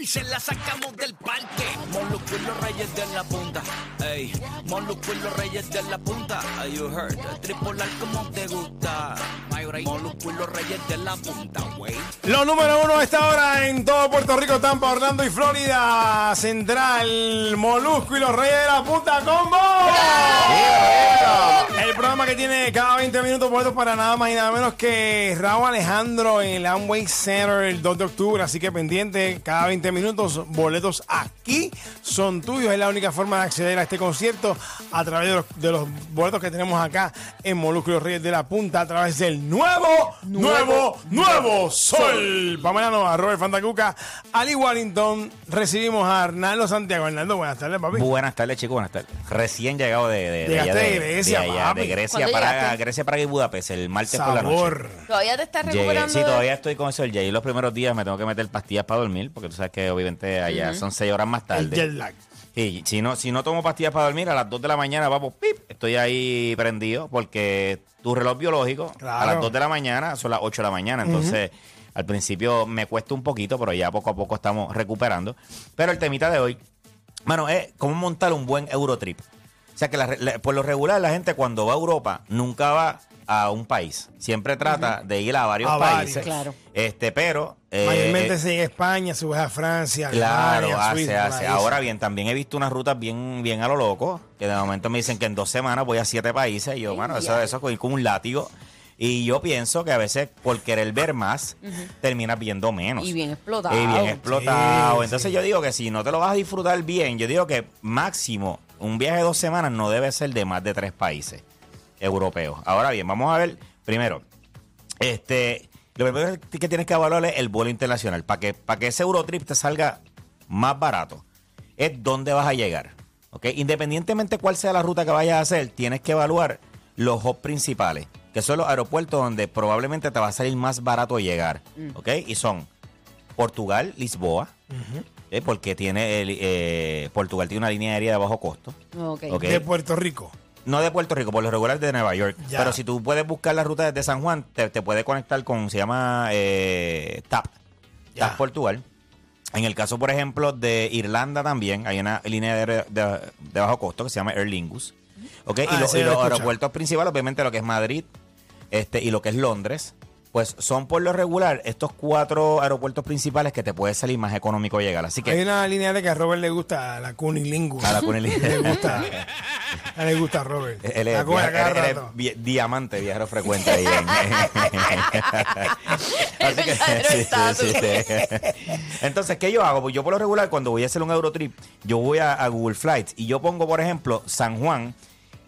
y se la sacamos del parque. Molusco y los reyes de la punta. Ey, Molusco y los reyes de la punta. Are you heard? Tripolar como te gusta. Molusco y los reyes de la punta, wey. Los número uno a esta hora en todo Puerto Rico, Tampa, Orlando y Florida Central, Molusco y los Reyes de la Punta Combo. Que tiene cada 20 minutos boletos para nada más y nada menos que Raúl Alejandro en el Amway Center el 2 de octubre. Así que pendiente, cada 20 minutos, boletos aquí son tuyos. Es la única forma de acceder a este concierto a través de los, de los boletos que tenemos acá en Molusco y los Reyes de la Punta a través del nuevo, nuevo, nuevo Sol. Pamela Nova, Robert Fantacuca, Ali Wellington. Recibimos a Arnaldo Santiago. Arnaldo, buenas tardes, papi. Buenas tardes, chicos. Buenas tardes. Recién llegado de, de, de, allá de Grecia, de, allá, papi. de Grecia, Grecia, Praga y Budapest, el martes por la noche. Sabor. ¿Todavía te estás recuperando? sí, de- todavía estoy con eso del Llegué los primeros días, me tengo que meter pastillas para dormir, porque tú sabes que obviamente allá son seis horas más El jet tarde. lag. Sí, si no, si no tomo pastillas para dormir, a las 2 de la mañana, vamos, pip, estoy ahí prendido, porque tu reloj biológico a las 2 de la mañana son las 8 de la mañana. Entonces, al principio me cuesta un poquito, pero ya poco a poco estamos recuperando. Pero el temita de hoy, mano, es cómo montar un buen Eurotrip. O sea que la re- la- por lo regular la gente cuando va a Europa nunca va a un país. Siempre trata de ir a varios A varios. países. Claro. Este, pero... eh, Mayormente eh, sigue España, subes a Francia, Claro, Alemania, hace, Suiza, hace. Ahora bien, también he visto unas rutas bien, bien a lo loco, que de momento me dicen que en dos semanas voy a siete países, y yo, bueno, eso, eso es con un látigo. Y yo pienso que a veces por querer ver más, terminas viendo menos. Y bien explotado. Y bien explotado. Sí, Entonces sí. yo digo que si no te lo vas a disfrutar bien, yo digo que máximo un viaje de dos semanas no debe ser de más de tres países europeos. Ahora bien, vamos a ver primero. Este, lo primero que tienes que evaluar es el vuelo internacional. Para que, para que ese Eurotrip te salga más barato, es dónde vas a llegar. ¿ok? Independientemente cuál sea la ruta que vayas a hacer, tienes que evaluar los hubs principales, que son los aeropuertos donde probablemente te va a salir más barato llegar. ¿ok? Y son Portugal, Lisboa, ¿ok? porque tiene el, eh, Portugal tiene una línea aérea de bajo costo. De Puerto Rico. No de Puerto Rico, por lo regular de Nueva York. Ya. Pero si tú puedes buscar la ruta desde San Juan, te, te puede conectar con, se llama eh, TAP, Ya. TAP Portugal. En el caso, por ejemplo, de Irlanda también, hay una línea de, de- de bajo costo que se llama Aer Lingus. ¿Ok? Ah, y, lo- y lo los aeropuertos principales, obviamente lo que es Madrid este, y lo que es Londres, pues son por lo regular estos cuatro aeropuertos principales que te puede salir más económico llegar. Así que Hay una línea de que a Robert le gusta la cunilingus. A la cunilingus. le gusta. A él le gusta a Robert. Él es, él- él es vi- diamante, viajero frecuente ahí. en- Así que, verdadero estatus. Entonces, ¿qué yo hago? Pues yo por lo regular, cuando voy a hacer un Eurotrip, yo voy a, a Google Flights y yo pongo, por ejemplo, San Juan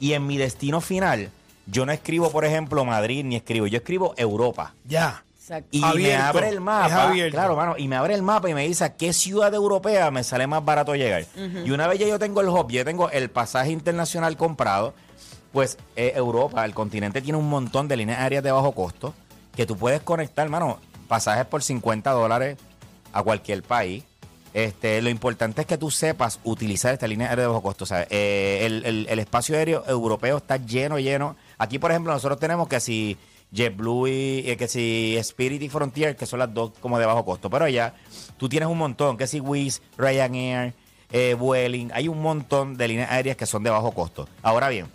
y en mi destino final, yo no escribo, por ejemplo, Madrid ni escribo, yo escribo Europa. Ya. Exacto. Y me abre el mapa. abierto. Claro, mano. Y me abre el mapa y me dice a qué ciudad europea me sale más barato llegar. Y una vez ya yo tengo el hub, yo tengo el pasaje internacional comprado, pues eh, Europa, el continente tiene un montón de líneas aéreas de bajo costo que tú puedes conectar, hermano, pasajes por 50 dólares a cualquier país. Este, lo importante es que tú sepas utilizar esta línea aérea de bajo costo. O sea, eh, el, el- el espacio aéreo europeo está lleno, lleno. Aquí, por ejemplo, nosotros tenemos que si JetBlue y eh, que si Spirit y Frontier, que son las dos como de bajo costo. Pero allá tú tienes un montón, que si Wizz, Ryanair, eh, Vueling, hay un montón de líneas aéreas que son de bajo costo. Ahora bien,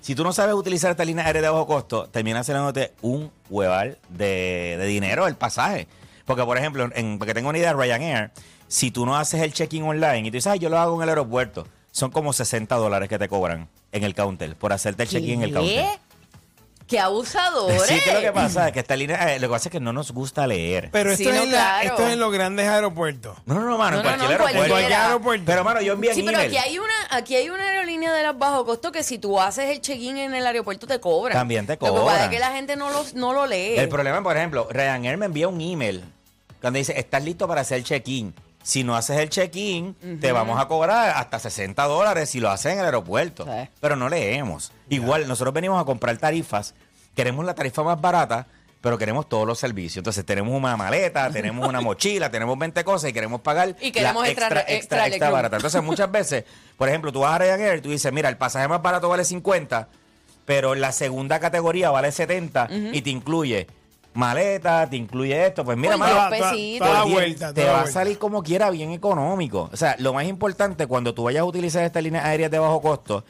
si tú no sabes utilizar esta línea aérea de bajo costo, termina saliéndote un hueval de, de dinero el pasaje. Porque, por ejemplo, en, porque tengo una idea, Ryanair, si tú no haces el check-in online y tú dices, "Ay, yo lo hago en el aeropuerto, son como 60 dólares que te cobran en el counter por hacerte el check-in en el counter. ¿Qué? ¡Qué abusadores! Sí, que lo que pasa es que esta línea, eh, lo que pasa es que no nos gusta leer. Pero esto, Sí, es no, en la- claro. esto es en los grandes aeropuertos. no, no, no, mano, en No, no, cualquier no, en aeropuerto. Cualquier. Pero, mano, yo envío Sí, pero email. aquí hay una, aquí hay una aerolínea de las bajo costo que si tú haces el check-in en el aeropuerto te cobran. También te Lo que pasa cobran. es que la gente no lo, no lo lee. El problema, por ejemplo, Ryanair me envía un email cuando dice, estás listo para hacer el check-in. Si no haces el check-in, te vamos a cobrar hasta 60 dólares si lo haces en el aeropuerto. Sí. Pero no leemos. Igual, nosotros venimos a comprar tarifas, queremos la tarifa más barata, pero queremos todos los servicios. Entonces tenemos una maleta, tenemos una mochila, tenemos 20 cosas y queremos pagar Y queremos la extra- extra, extra extra, barata. Entonces muchas veces, por ejemplo, tú vas a Ryanair y tú dices, mira, el pasaje más barato vale 50, pero la segunda categoría vale 70 y te incluye maleta, te incluye esto. Pues mira, Uy, mano, Toda- toda- la vuelta, te la va a salir como quiera bien económico. O sea, lo más importante cuando tú vayas a utilizar estas líneas aéreas de bajo costo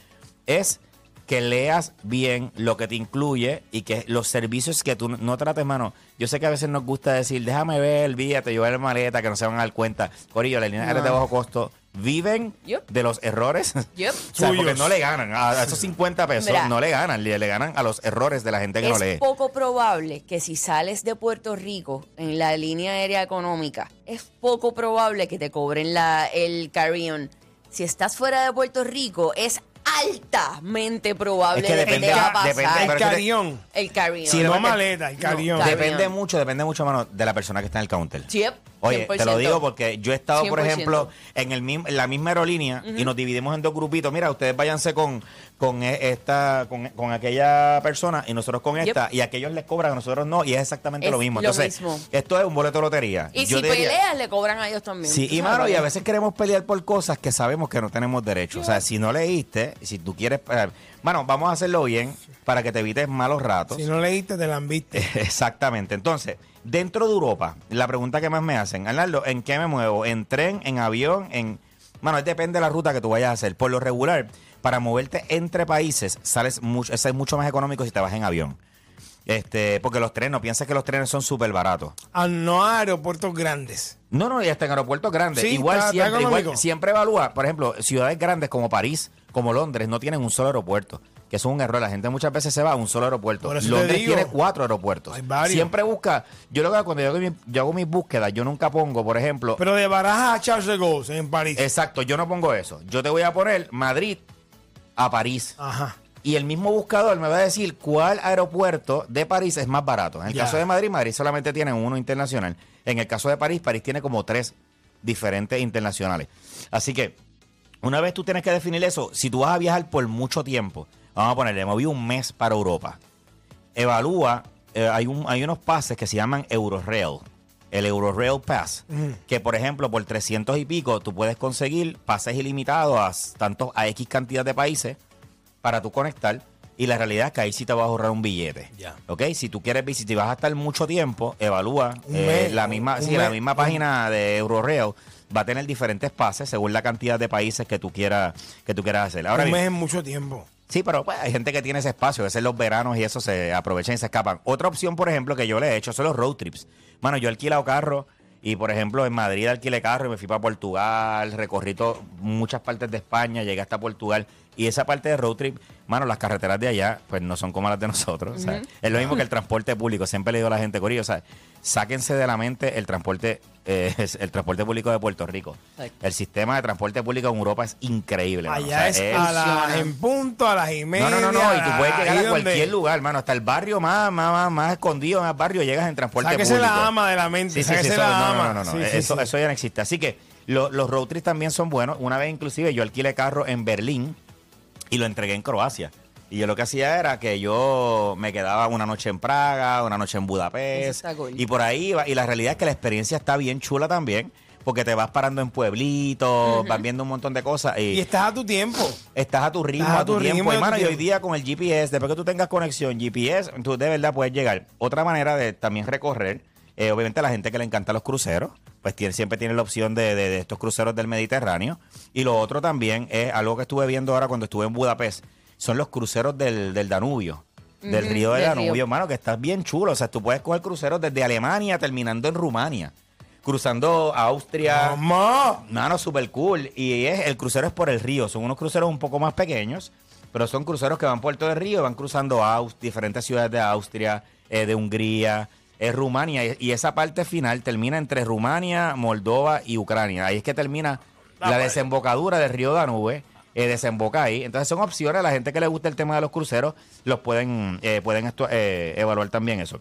es que leas bien lo que te incluye y que los servicios que tú no- no trates, mano. Yo sé que a veces nos gusta decir, déjame ver, olvídate, llevar maleta, que no se van a dar cuenta. Corillo, las líneas aéreas de bajo costo viven de los errores. Yep. O sea, porque no le ganan. A esos 50 pesos Mira. no le ganan. Le, le ganan a los errores de la gente que no lee. Es poco probable que si sales de Puerto Rico en la línea aérea económica, es poco probable que te cobren la, el carry-on. Si estás fuera de Puerto Rico, es altamente probable Es que de que depende- te va a depende- pasar El carión. el carry-on. Sí, no maleta, el carión. No, Depende mucho, depende mucho, mano, de la persona que está en el counter. Yep, Oye, te lo 100%. digo porque yo he estado, por 100%. ejemplo, en, el mismo, en la misma aerolínea y nos dividimos en dos grupitos. Mira, ustedes váyanse con, con e- esta, con, con aquella persona y nosotros con Yep. esta, y aquellos les cobran, a nosotros no, y es exactamente Es lo mismo. lo Entonces, mismo. esto es un boleto de lotería. Y Yo si diría- peleas, le cobran a ellos también. Sí, y mano, y a veces queremos pelear por cosas que sabemos que no tenemos derecho. O sea, si no leíste, si tú quieres... eh, Mano, vamos a hacerlo bien para que te evites malos ratos. Si no leíste, te la han visto. Exactamente. Entonces, dentro de Europa, la pregunta que más me hacen, Arnaldo, ¿en qué me muevo? ¿En tren, en avión, en... Bueno, depende de la ruta que tú vayas a hacer. Por lo regular, para moverte entre países, sales mucho, es mucho más económico si te vas en avión. Este, porque los trenes, no pienses que los trenes son súper baratos. A no a aeropuertos grandes. No, no, y hasta en aeropuertos grandes. Sí, igual está- está siempre, igual siempre evalúa, por ejemplo, ciudades grandes como París, como Londres, no tienen un solo aeropuerto. Que eso es un error. La gente muchas veces se va a un solo aeropuerto. Londres digo. tiene cuatro aeropuertos. Hay varios. Siempre busca. Yo lo que hago cuando yo hago, mi- yo hago mis búsquedas, yo nunca pongo, por ejemplo. Pero de Barajas a Charles de Gaulle en París. exacto, yo no pongo eso. Yo te voy a poner Madrid a París. Ajá. Y el mismo buscador me va a decir cuál aeropuerto de París es más barato. En el caso de Madrid, Madrid solamente tiene uno internacional. En el caso de París, París tiene como tres diferentes internacionales. Así que, una vez tú tienes que definir eso, si tú vas a viajar por mucho tiempo, vamos a ponerle, moví un mes para Europa. Evalúa, eh, hay, un, hay unos pases que se llaman Eurorail. El Eurorail Pass, que por ejemplo por 300 y pico tú puedes conseguir pases ilimitados a tantos a X cantidad de países para tú conectar y la realidad es que ahí sí te vas a ahorrar un billete. ¿Ok? Si tú quieres visitar, si vas a estar mucho tiempo, evalúa eh, la misma, sí, la misma página de Eurorail va a tener diferentes pases según la cantidad de países que tú quieras que tú quieras hacer. Ahora un bien, mes es mucho tiempo. Sí, pero pues, hay gente que tiene ese espacio, a veces los veranos y eso se aprovechan y se escapan. Otra opción, por ejemplo, que yo le he hecho son los road trips. Mano, yo he alquilado carro y, por ejemplo, en Madrid alquilé carro y me fui para Portugal, recorrí muchas partes de España, llegué hasta Portugal. Y esa parte de road trip, mano, las carreteras de allá, pues no son como las de nosotros. Es lo mismo que el transporte público. Siempre le digo a la gente, Corillo, o sea, sáquense de la mente el transporte, eh, es el transporte público de Puerto Rico. El sistema de transporte público en Europa es increíble. O Allá sea, es a la, en punto, a las y media. no, no, no, no, y tú puedes llegar a donde- cualquier lugar, mano, hasta el barrio más, más, más, más escondido, más barrio, llegas en transporte Sáquese público. la ama de la mente, Sí, sí, sáquese sí, eso, la no, ama. no, no, no, Sí, sí, eso, sí. eso ya no existe. Así que lo- los road trips también son buenos. Una vez inclusive yo alquilé carro en Berlín y lo entregué en Croacia. Y yo lo que hacía era que yo me quedaba una noche en Praga, una noche en Budapest. cool. Y por ahí iba. Y la realidad es que la experiencia está bien chula también. Porque te vas parando en pueblitos, vas viendo un montón de cosas. Y estás a tu tiempo. Estás a tu ritmo, Estás a tu, tiempo. ritmo y y hoy día con el GPS, después que tú tengas conexión GPS, tú de verdad puedes llegar. Otra manera de también recorrer, eh, obviamente a la gente que le encanta los cruceros, pues tiene, siempre tiene la opción de, de- de estos cruceros del Mediterráneo. Y lo otro también es algo que estuve viendo ahora cuando estuve en Budapest, son los cruceros del, del Danubio. Del río de del Danubio, río. hermano, que está bien chulo. O sea, tú puedes coger cruceros desde Alemania terminando en Rumania, cruzando Austria, Mamá. Mano, super cool. Y es, el crucero es por el río. Son unos cruceros un poco más pequeños, pero son cruceros que van por todo el río, y van cruzando Aus- diferentes ciudades de Austria, eh, de Hungría, es Rumania. Y, esa parte final termina entre Rumania, Moldova y Ucrania. Ahí es que termina Ah, la pues. desembocadura del río Danube. Eh, desemboca ahí. Entonces son opciones. A la gente que le gusta el tema de los cruceros, los pueden, eh, pueden estu- eh, evaluar también eso.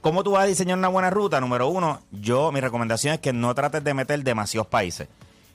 ¿Cómo tú vas a diseñar una buena ruta? Número uno, yo, mi recomendación es que no trates de meter demasiados países.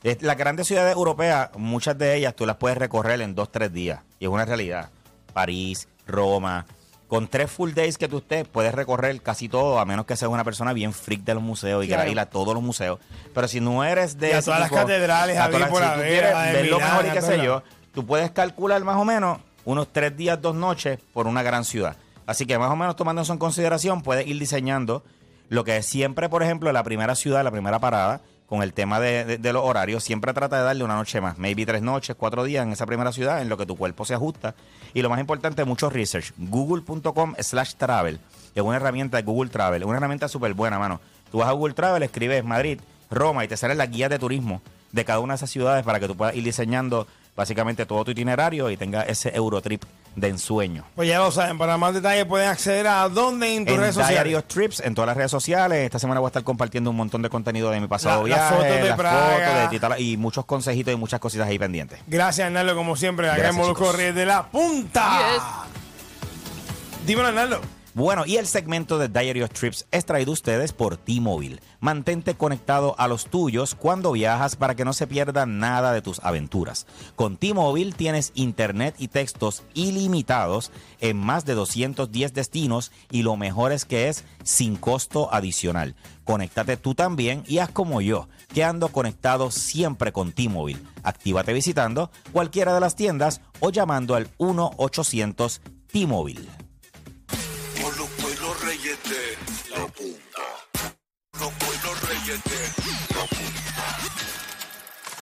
Es- Las grandes ciudades europeas, muchas de ellas tú las puedes recorrer en dos, tres días. Y es una realidad. París, Roma. Con tres full days que tú estés, puedes recorrer casi todo, a menos que seas una persona bien freak de los museos y Claro. ir a todos los museos. Pero si no eres de Y a ese todas las catedrales, a todas- por si tú haber, quieres a de ver lo mejor y qué sé las- yo, tú puedes calcular más o menos unos tres días, dos noches por una gran ciudad. Así que más o menos tomando eso en consideración, puedes ir diseñando lo que es siempre, por ejemplo, la primera ciudad, la primera parada, con el tema de, los horarios, siempre trata de darle una noche más, maybe tres noches, cuatro días en esa primera ciudad, en lo que tu cuerpo se ajusta. Y lo más importante, mucho research. Google.com slash travel, es una herramienta de Google Travel, una herramienta súper buena, mano. Tú vas a Google Travel, escribes Madrid, Roma y te salen las guías de turismo de cada una de esas ciudades para que tú puedas ir diseñando básicamente todo tu itinerario y tengas ese Eurotrip de ensueño. Pues ya lo saben, para más detalles pueden acceder a dónde en tus En redes sociales. of Trips, en todas las redes sociales. Esta semana voy a estar compartiendo un montón de contenido de mi pasado La- las viaje, fotos de las Praga. fotos de Titala- y muchos consejitos y muchas cositas ahí pendientes. Gracias, Arnaldo, como siempre, acá en Molusco de la Punta. Dímelo, Arnaldo. Bueno, y el segmento de Diary of Trips es traído a ustedes por T-Mobile. Mantente conectado a los tuyos cuando viajas para que no se pierda nada de tus aventuras. Con T-Mobile tienes internet y textos ilimitados en más de 210 destinos y lo mejor es que es sin costo adicional. Conéctate tú también y haz como yo, que ando conectado siempre con T-Mobile. Actívate visitando cualquiera de las tiendas o llamando al 1-800 T-Mobile.